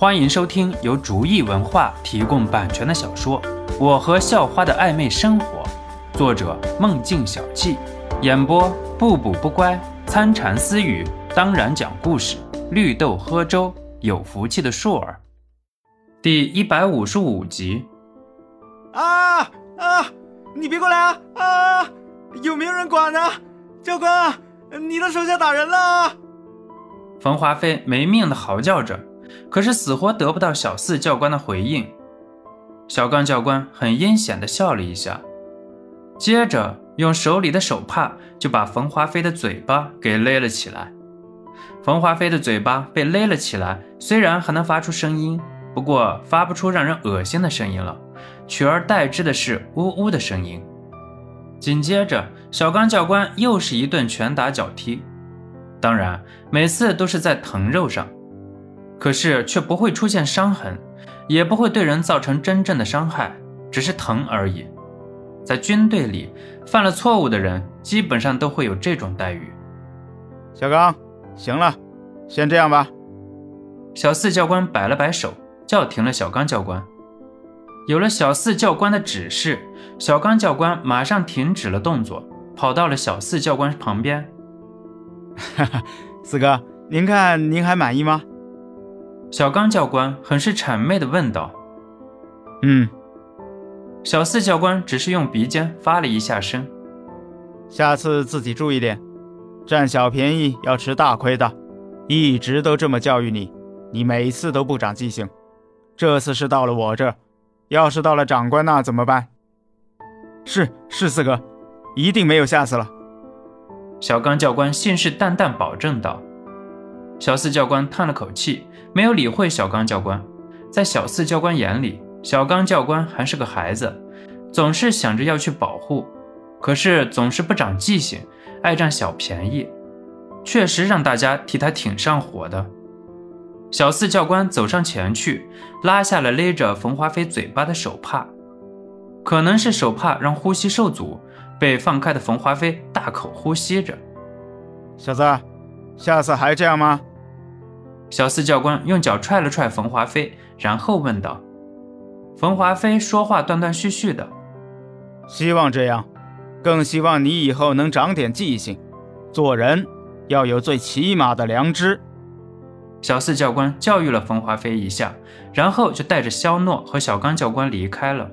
欢迎收听由竹意文化提供版权的小说《我和校花的暧昧生活》，作者梦境小憩，演播不补不乖、参禅私语，当然讲故事，绿豆喝粥，有福气的硕儿，第一百五十五集。啊啊！你别过来啊啊！有没有人管呢？教官，你的手下打人了！冯华飞没命的嚎叫着，可是死活得不到小四教官的回应。小刚教官很阴险的笑了一下，接着用手里的手帕就把冯华飞的嘴巴给勒了起来。冯华飞的嘴巴被勒了起来，虽然还能发出声音，不过发不出让人恶心的声音了，取而代之的是呜呜的声音。紧接着，小刚教官又是一顿拳打脚踢。当然，每次都是在疼肉上，可是却不会出现伤痕，也不会对人造成真正的伤害，只是疼而已。在军队里，犯了错误的人基本上都会有这种待遇。小刚，行了，先这样吧。小四教官摆了摆手，叫停了小刚教官。有了小四教官的指示，小刚教官马上停止了动作，跑到了小四教官旁边。哈哈，四哥，您看您还满意吗？小刚教官很是谄媚地问道。嗯，小四教官只是用鼻尖发了一下声。下次自己注意点，占小便宜要吃大亏的。一直都这么教育你，你每次都不长记性。这次是到了我这，要是到了长官那怎么办？是是，四哥，一定没有下次了。小刚教官信誓旦旦保证道：“小四教官叹了口气，没有理会小刚教官。在小四教官眼里，小刚教官还是个孩子，总是想着要去保护，可是总是不长记性，爱占小便宜，确实让大家替他挺上火的。”小四教官走上前去，拉下了勒着冯华飞嘴巴的手帕，可能是手帕让呼吸受阻。被放开的冯华飞大口呼吸着，小子，下次还这样吗？小四教官用脚踹了踹冯华飞，然后问道。冯华飞说话断断续续的，希望这样，更希望你以后能长点记性，做人要有最起码的良知。小四教官教育了冯华飞一下，然后就带着肖诺和小刚教官离开了。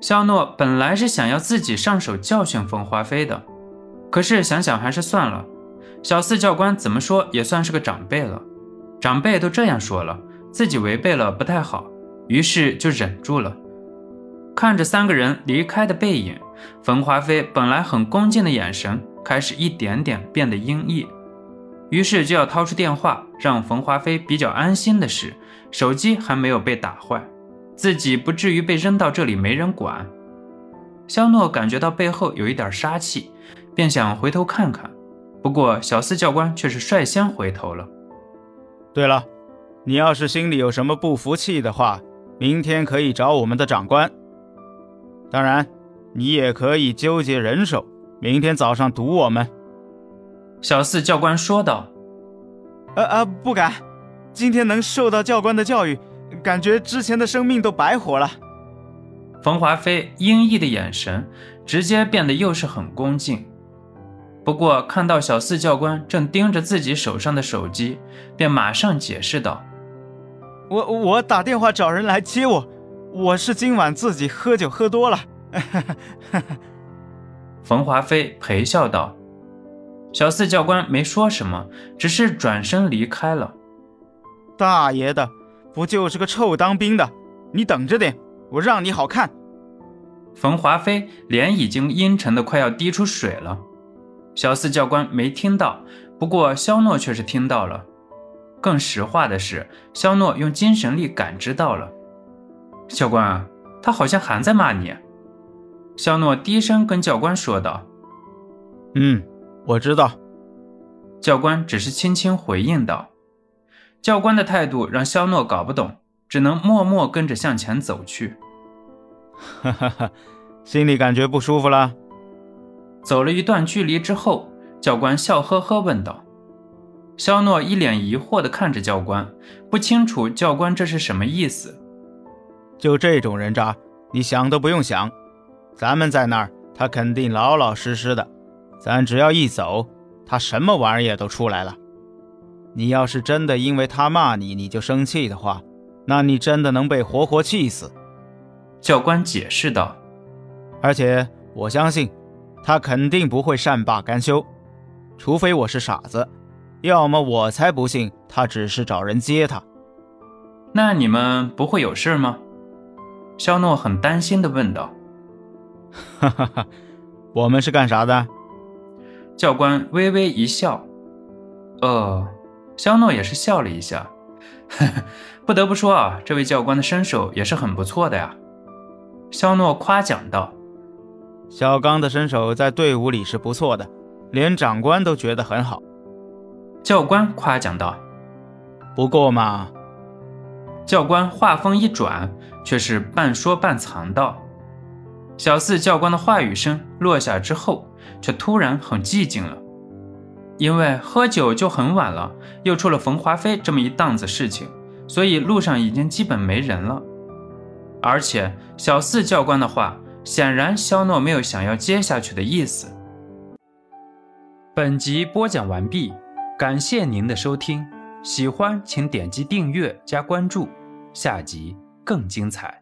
肖诺本来是想要自己上手教训冯华飞的，可是想想还是算了。小四教官怎么说也算是个长辈了，长辈都这样说了，自己违背了不太好，于是就忍住了。看着三个人离开的背影，冯华飞本来很恭敬的眼神开始一点点变得阴翳，于是就要掏出电话。让冯华飞比较安心的是，手机还没有被打坏。自己不至于被扔到这里没人管。肖诺感觉到背后有一点杀气，便想回头看看，不过小四教官却是率先回头了。对了，你要是心里有什么不服气的话，明天可以找我们的长官。当然，你也可以纠结人手，明天早上堵我们。小四教官说道。呃呃，不敢，今天能受到教官的教育。感觉之前的生命都白活了。冯华飞阴翳的眼神直接变得又是很恭敬。不过看到小四教官正盯着自己手上的手机，便马上解释道：“我我打电话找人来接我，我是今晚自己喝酒喝多了。”冯华飞陪笑道。小四教官没说什么，只是转身离开了。大爷的！不就是个臭当兵的？你等着点，我让你好看！冯华飞脸已经阴沉的快要滴出水了。小四教官没听到，不过肖诺却是听到了。更实话的是，肖诺用精神力感知到了。教官，他好像还在骂你。肖诺低声跟教官说道：“嗯，我知道。”教官只是轻轻回应道。教官的态度让肖诺搞不懂，只能默默跟着向前走去。哈哈哈，心里感觉不舒服了。走了一段距离之后，教官笑呵呵问道：“肖诺一脸疑惑地看着教官，不清楚教官这是什么意思。就这种人渣，你想都不用想，咱们在那儿，他肯定老老实实的。咱只要一走，他什么玩意儿都出来了。你要是真的因为他骂你，你就生气的话，那你真的能被活活气死。教官解释道。而且我相信，他肯定不会善罢甘休，除非我是傻子。要么我才不信他只是找人接他。那你们不会有事吗？肖诺很担心地问道。哈哈哈，我们是干啥的？教官微微一笑。呃，肖诺也是笑了一下。不得不说啊，这位教官的身手也是很不错的呀。肖诺夸奖道。小刚的身手在队伍里是不错的，连长官都觉得很好。教官夸奖道：“不过嘛。”教官话锋一转，却是半说半藏道：“小四教官的话语声落下之后，却突然很寂静了，因为喝酒就很晚了，又出了冯华飞这么一档子事情，所以路上已经基本没人了。而且小四教官的话，显然肖诺没有想要接下去的意思。”本集播讲完毕。感谢您的收听，喜欢请点击订阅加关注，下集更精彩。